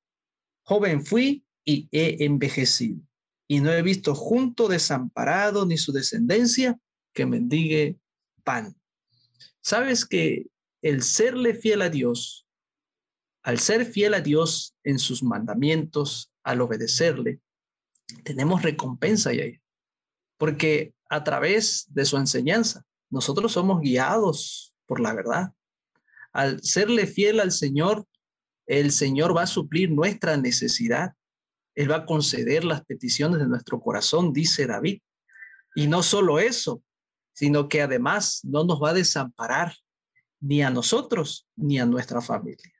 Speaker 3: joven fui y he envejecido, y no he visto junto desamparado ni su descendencia que mendigue pan. Sabes que el serle fiel a Dios, al ser fiel a Dios en sus mandamientos, al obedecerle, tenemos recompensa ahí, porque a través de su enseñanza nosotros somos guiados por la verdad. Al serle fiel al Señor, el Señor va a suplir nuestra necesidad. Él va a conceder las peticiones de nuestro corazón, dice David. Y no solo eso, sino que además no nos va a desamparar ni a nosotros ni a nuestra familia.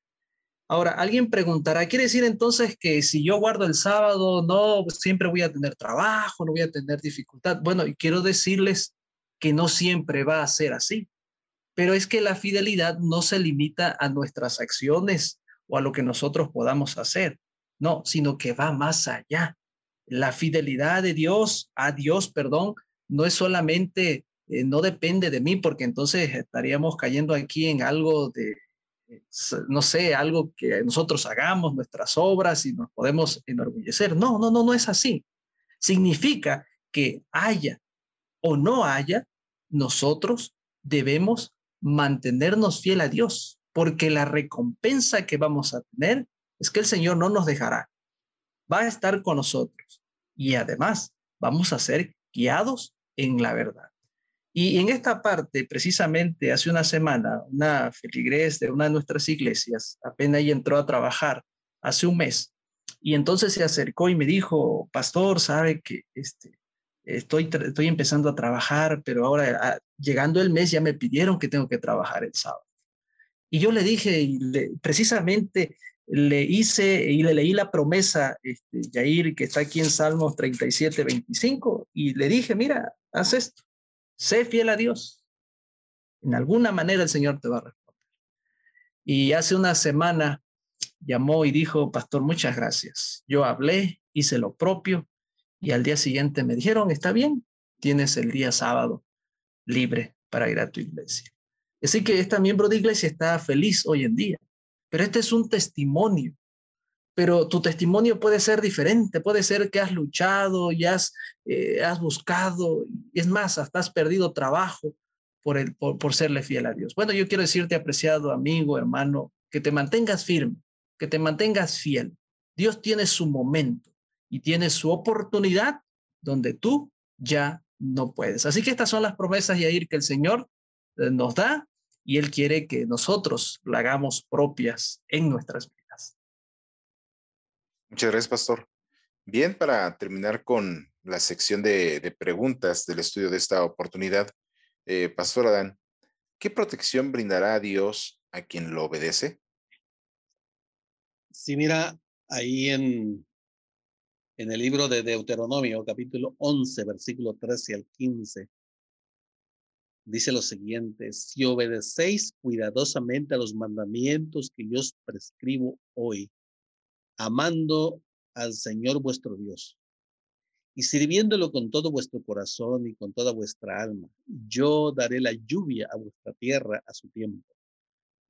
Speaker 3: Ahora, alguien preguntará, ¿quiere decir entonces que si yo guardo el sábado, no, siempre voy a tener trabajo, no voy a tener dificultad? Bueno, y quiero decirles que no siempre va a ser así. Pero es que la fidelidad no se limita a nuestras acciones o a lo que nosotros podamos hacer, no, sino que va más allá. La fidelidad de Dios, a Dios, perdón, no es solamente, eh, no depende de mí, porque entonces estaríamos cayendo aquí en algo de, no sé, algo que nosotros hagamos, nuestras obras y nos podemos enorgullecer. No, no, no, no es así. Significa que haya o no haya, nosotros debemos mantenernos fiel a Dios, porque la recompensa que vamos a tener es que el Señor no nos dejará, va a estar con nosotros y además vamos a ser guiados en la verdad. Y en esta parte, precisamente hace una semana, una feligres de una de nuestras iglesias, apenas ella entró a trabajar hace un mes, y entonces se acercó y me dijo, pastor, sabe que este, estoy, estoy empezando a trabajar, pero ahora ah, llegando el mes ya me pidieron que tengo que trabajar el sábado. Y yo le dije, precisamente le hice y le leí la promesa, este, que está aquí en Salmos 37, 25, y le dije, mira, haz esto, sé fiel a Dios. En alguna manera el Señor te va a responder. Y hace una semana llamó y dijo, pastor, muchas gracias. Yo hablé, hice lo propio y al día siguiente me dijeron, está bien, tienes el día sábado libre para ir a tu iglesia. Así que esta miembro de iglesia está feliz hoy en día, pero este es un testimonio. Pero tu testimonio puede ser diferente, puede ser que has luchado y has, eh, has buscado, es más, hasta has perdido trabajo por, el, por serle fiel a Dios. Bueno, yo quiero decirte, apreciado amigo, hermano, que te mantengas firme, que te mantengas fiel. Dios tiene su momento y tiene su oportunidad donde tú ya no puedes. Así que estas son las promesas, Yair, que el Señor eh, nos da y Él quiere que nosotros la hagamos propias en nuestras vidas.
Speaker 1: Muchas gracias, Pastor. Bien, para terminar con la sección de, preguntas del estudio de esta oportunidad, eh, Pastor Adán, ¿qué protección brindará Dios a quien lo obedece?
Speaker 2: Sí, mira, ahí en, en el libro de Deuteronomio, capítulo 11, versículo 13 al 15, dice lo siguiente, si obedecéis cuidadosamente a los mandamientos que yo os prescribo hoy, amando al Señor vuestro Dios y sirviéndolo con todo vuestro corazón y con toda vuestra alma, yo daré la lluvia a vuestra tierra a su tiempo,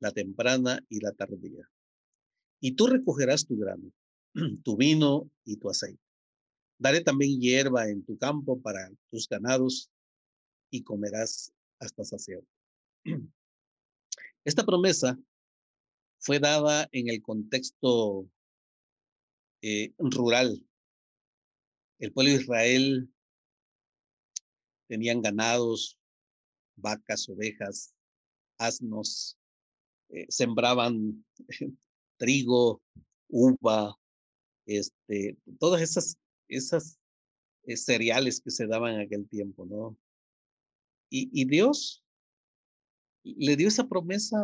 Speaker 2: la temprana y la tardía. Y tú recogerás tu grano, tu vino y tu aceite. Daré también hierba en tu campo para tus ganados y comerás hasta saciar. Esta promesa fue dada en el contexto eh, rural. El pueblo de Israel tenían ganados, vacas, ovejas, asnos, eh, sembraban trigo, uva, este, todas esas, esas eh, cereales que se daban en aquel tiempo, ¿no? Y, Dios le dio esa promesa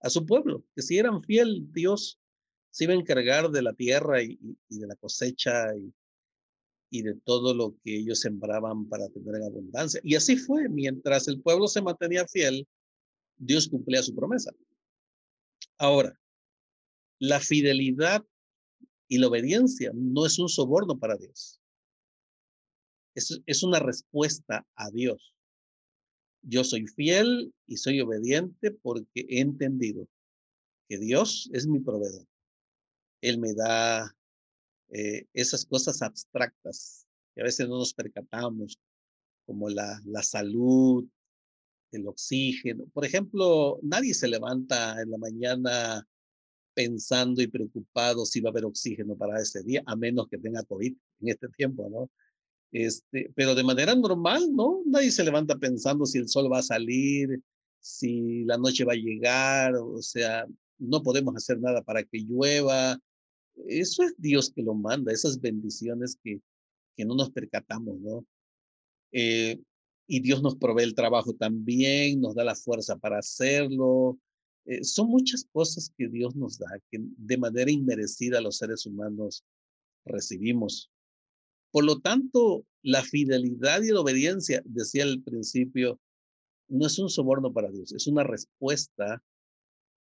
Speaker 2: a, su pueblo, que si eran fiel, Dios se iba a encargar de la tierra y, de la cosecha y, de todo lo que ellos sembraban para tener en abundancia. Y así fue, mientras el pueblo se mantenía fiel, Dios cumplía su promesa. Ahora, la fidelidad y la obediencia no es un soborno para Dios. Es, es una respuesta a Dios. Yo soy fiel y soy obediente porque he entendido que Dios es mi proveedor. Él me da eh, esas cosas abstractas que a veces no nos percatamos, como la, la salud, el oxígeno. Por ejemplo, nadie se levanta en la mañana pensando y preocupado si va a haber oxígeno para ese día, a menos que tenga COVID en este tiempo, ¿no? Este, pero de manera normal, ¿no? Nadie se levanta pensando si el sol va a salir, si la noche va a llegar, o sea, no podemos hacer nada para que llueva. Eso es Dios que lo manda, esas bendiciones que, que no nos percatamos, ¿no? Eh, y Dios nos provee el trabajo también, nos da la fuerza para hacerlo. Eh, son muchas cosas que Dios nos da, que de manera inmerecida los seres humanos recibimos. Por lo tanto, la fidelidad y la obediencia, decía al principio, no es un soborno para Dios, es una respuesta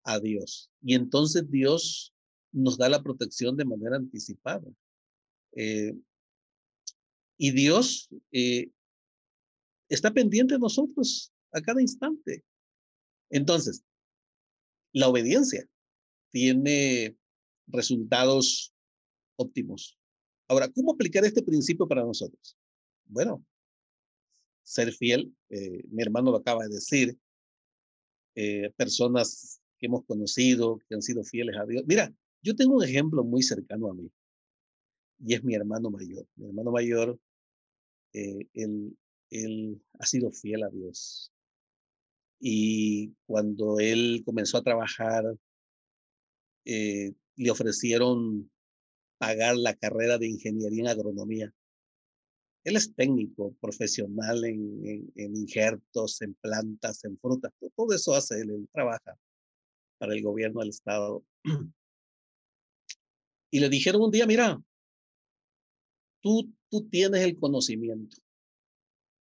Speaker 2: a Dios. Y entonces Dios nos da la protección de manera anticipada. Eh, y Dios eh, está pendiente de nosotros a cada instante. Entonces, la obediencia tiene resultados óptimos. Ahora, ¿cómo aplicar este principio para nosotros? Bueno, ser fiel, eh, mi hermano lo acaba de decir, personas que hemos conocido, que han sido fieles a Dios. Mira, yo tengo un ejemplo muy cercano a mí, y es mi hermano mayor. Mi hermano mayor, eh, él, él ha sido fiel a Dios. Y cuando él comenzó a trabajar, le ofrecieron pagar la carrera de ingeniería en agronomía. Él es técnico, profesional en, en, injertos, en plantas, en frutas. Todo eso hace él, él trabaja para el gobierno del estado. Y le dijeron un día, mira, tú, tú tienes el conocimiento,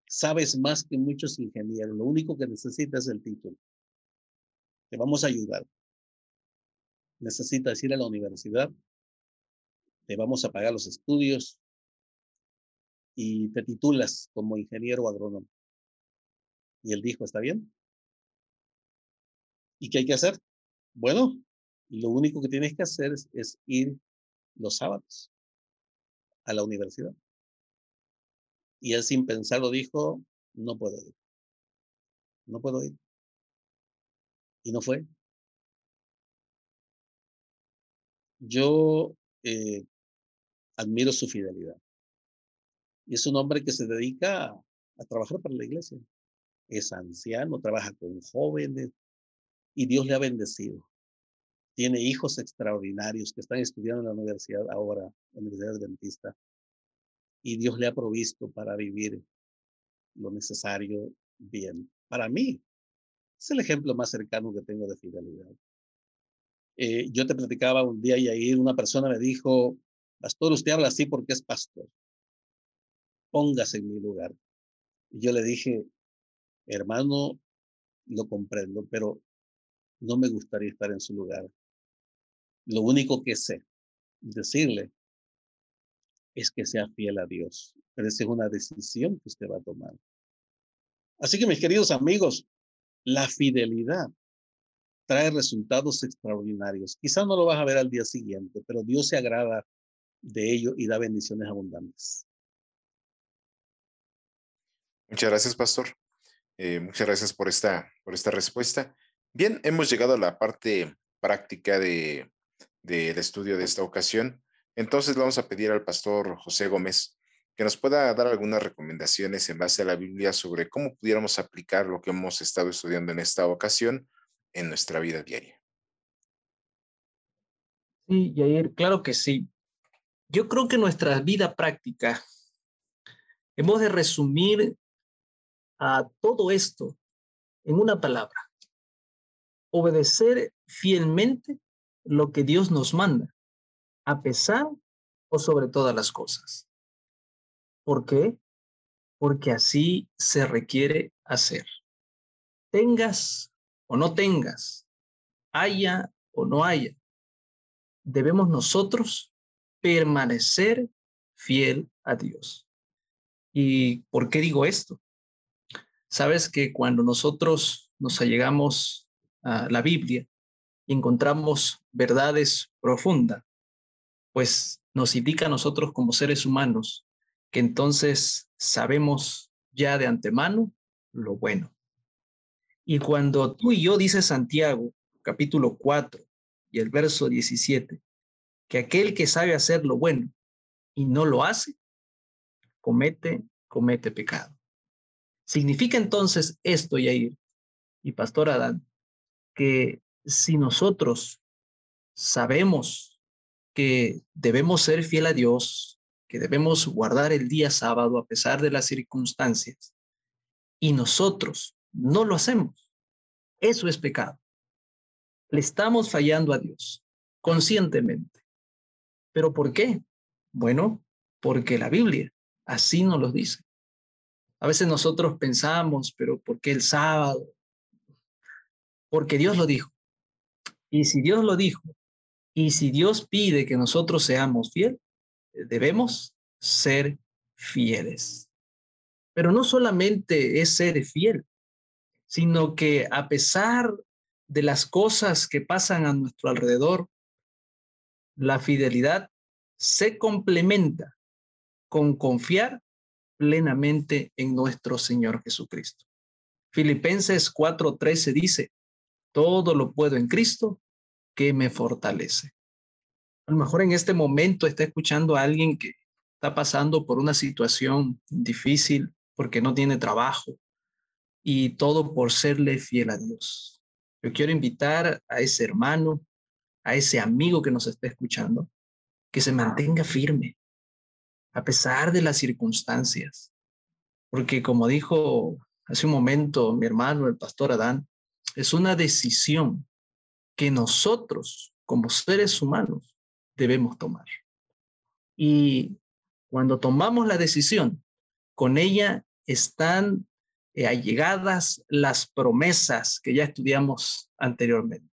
Speaker 2: sabes más que muchos ingenieros, lo único que necesitas es el título. Te vamos a ayudar. necesitas ir a la universidad, te vamos a pagar los estudios y te titulas como ingeniero agrónomo. Y él dijo, ¿está bien? ¿Y qué hay que hacer? Bueno, lo único que tienes que hacer es, ir los sábados a la universidad. Y él sin pensarlo dijo, no puedo ir. No puedo ir. Y no fue. Yo eh, admiro su fidelidad. Y es un hombre que se dedica a trabajar para la iglesia. Es anciano, trabaja con jóvenes y Dios le ha bendecido tiene hijos extraordinarios que están estudiando en la universidad ahora, la Universidad Adventista, y Dios le ha provisto para vivir lo necesario bien. Para mí, es el ejemplo más cercano que tengo de fidelidad. Eh, yo te platicaba un día y ahí una persona me dijo, pastor, usted habla así porque es pastor. Póngase en mi lugar. Y yo le dije, hermano, lo comprendo, pero no me gustaría estar en su lugar. Lo único que sé decirle es que sea fiel a Dios. Pero esa es una decisión que usted va a tomar. Así que mis queridos amigos, la fidelidad trae resultados extraordinarios. Quizás no lo vas a ver al día siguiente, pero Dios se agrada de ello y da bendiciones abundantes.
Speaker 1: Muchas gracias, pastor. Eh, muchas gracias por esta, por esta respuesta. Bien, hemos llegado a la parte práctica de, del estudio de esta ocasión. Entonces vamos a pedir al pastor José Gómez que nos pueda dar algunas recomendaciones en base a la Biblia sobre cómo pudiéramos aplicar lo que hemos estado estudiando en esta ocasión en nuestra vida diaria.
Speaker 3: Sí, Yair, claro que sí. Yo creo que nuestra vida práctica hemos de resumir a todo esto en una palabra. Obedecer fielmente lo que Dios nos manda, a pesar o sobre todas las cosas. ¿Por qué? Porque así se requiere hacer. Tengas o no tengas, haya o no haya, debemos nosotros permanecer fiel a Dios. ¿Y por qué digo esto? Sabes que cuando nosotros nos allegamos a la Biblia, encontramos verdades profundas, pues nos indica a nosotros como seres humanos que entonces sabemos ya de antemano lo bueno. Y cuando tú y yo, dice Santiago, capítulo 4 y el verso 17, que aquel que sabe hacer lo bueno y no lo hace, comete, comete pecado. Significa entonces esto, Yair y Pastor Adán, que si nosotros sabemos que debemos ser fiel a Dios, que debemos guardar el día sábado a pesar de las circunstancias, y nosotros no lo hacemos, eso es pecado. Le estamos fallando a Dios conscientemente. ¿Pero por qué? Bueno, porque la Biblia así nos lo dice. A veces nosotros pensamos, pero ¿por qué el sábado? Porque Dios lo dijo. Y si Dios lo dijo, y si Dios pide que nosotros seamos fieles, debemos ser fieles. Pero no solamente es ser fiel, sino que a pesar de las cosas que pasan a nuestro alrededor, la fidelidad se complementa con confiar plenamente en nuestro Señor Jesucristo. Filipenses 4:13 dice, todo lo puedo en Cristo que me fortalece. A lo mejor en este momento está escuchando a alguien que está pasando por una situación difícil porque no tiene trabajo y todo por serle fiel a Dios. Yo quiero invitar a ese hermano, a ese amigo que nos está escuchando, que se mantenga firme a pesar de las circunstancias. Porque como dijo hace un momento mi hermano, el pastor Adán, es una decisión que nosotros, como seres humanos, debemos tomar. Y cuando tomamos la decisión, con ella están eh, allegadas las promesas que ya estudiamos anteriormente.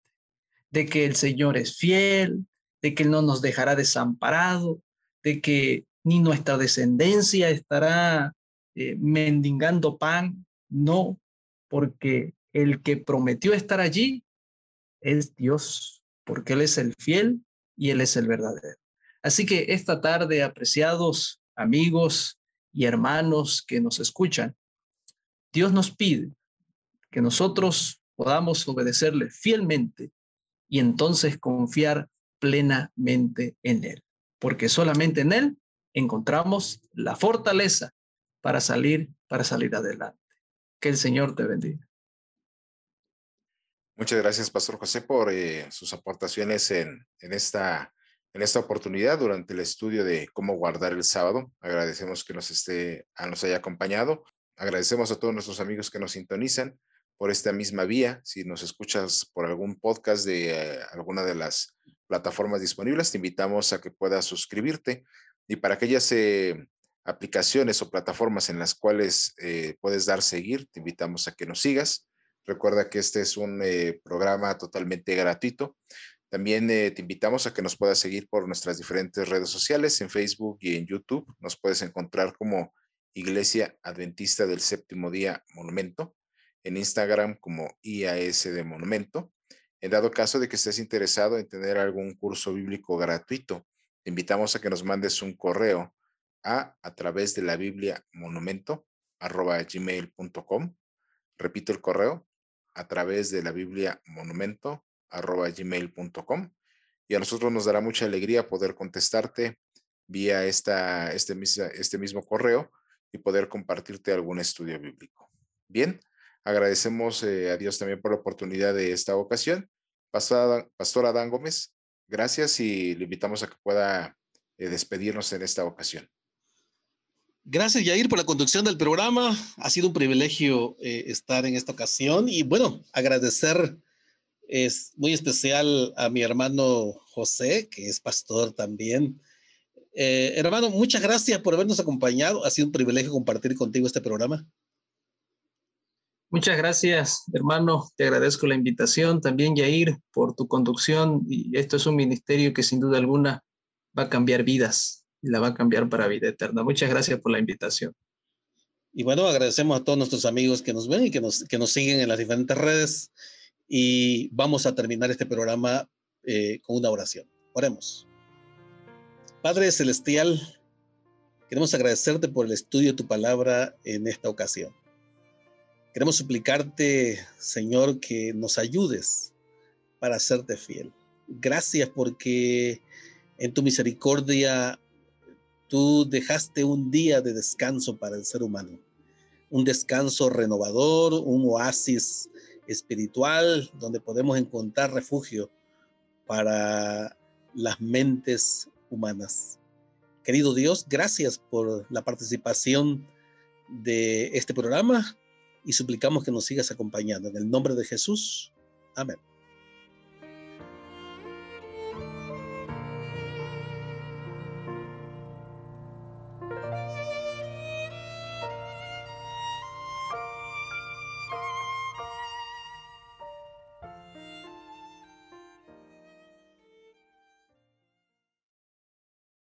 Speaker 3: de que el Señor es fiel, de que no nos dejará desamparado, de que ni nuestra descendencia estará eh, mendigando pan. No, porque el que prometió estar allí es Dios, porque Él es el fiel y Él es el verdadero. Así que esta tarde, apreciados amigos y hermanos que nos escuchan, Dios nos pide que nosotros podamos obedecerle fielmente y entonces confiar plenamente en Él, porque solamente en Él encontramos la fortaleza para salir, para salir adelante. Que el Señor te bendiga.
Speaker 1: Muchas gracias, Pastor José, por eh, sus aportaciones en, en, esta, en esta oportunidad durante el estudio de cómo guardar el sábado. Agradecemos que nos, esté, nos haya acompañado. Agradecemos a todos nuestros amigos que nos sintonizan por esta misma vía. Si nos escuchas por algún podcast de eh, alguna de las plataformas disponibles, te invitamos a que puedas suscribirte. Y para aquellas eh, aplicaciones o plataformas en las cuales eh, puedes dar seguir, te invitamos a que nos sigas. Recuerda que este es un programa totalmente gratuito. También te invitamos a que nos puedas seguir por nuestras diferentes redes sociales, en Facebook y en YouTube. Nos puedes encontrar como Iglesia Adventista del Séptimo Día Monumento en Instagram como IAS de Monumento. En dado caso de que estés interesado en tener algún curso bíblico gratuito, te invitamos a que nos mandes un correo a a través de la Biblia monumento arroba gmail.com. Repito el correo a través de la Biblia monumento arroba gmail.com. Y a nosotros nos dará mucha alegría poder contestarte vía esta, este, este mismo correo y poder compartirte algún estudio bíblico. Bien, Agradecemos eh, a Dios también por la oportunidad de esta ocasión. Pastor, Adán Gómez, gracias y le invitamos a que pueda eh, despedirnos en esta ocasión.
Speaker 2: Gracias, Yair, por la conducción del programa. Ha sido un privilegio eh, estar en esta ocasión y bueno, agradecer es muy especial a mi hermano José, que es pastor también. hermano, muchas gracias por habernos acompañado. Ha sido un privilegio compartir contigo este programa.
Speaker 3: Muchas gracias, hermano. Te agradezco la invitación. También, Yair, por tu conducción. Y esto es un ministerio que sin duda alguna va a cambiar vidas y la va a cambiar para vida eterna. Muchas gracias por la invitación.
Speaker 2: Y bueno, agradecemos a todos nuestros amigos que nos ven y que nos, que nos siguen en las diferentes redes. Y vamos a terminar este programa eh, con una oración. Oremos. Padre Celestial, queremos agradecerte por el estudio de tu palabra en esta ocasión. Queremos suplicarte, Señor, que nos ayudes para hacerte fiel. Gracias porque en tu misericordia tú dejaste un día de descanso para el ser humano. Un descanso renovador, un oasis espiritual donde podemos encontrar refugio para las mentes humanas. Querido Dios, gracias por la participación de este programa y suplicamos que nos sigas acompañando. En el nombre de Jesús. Amén.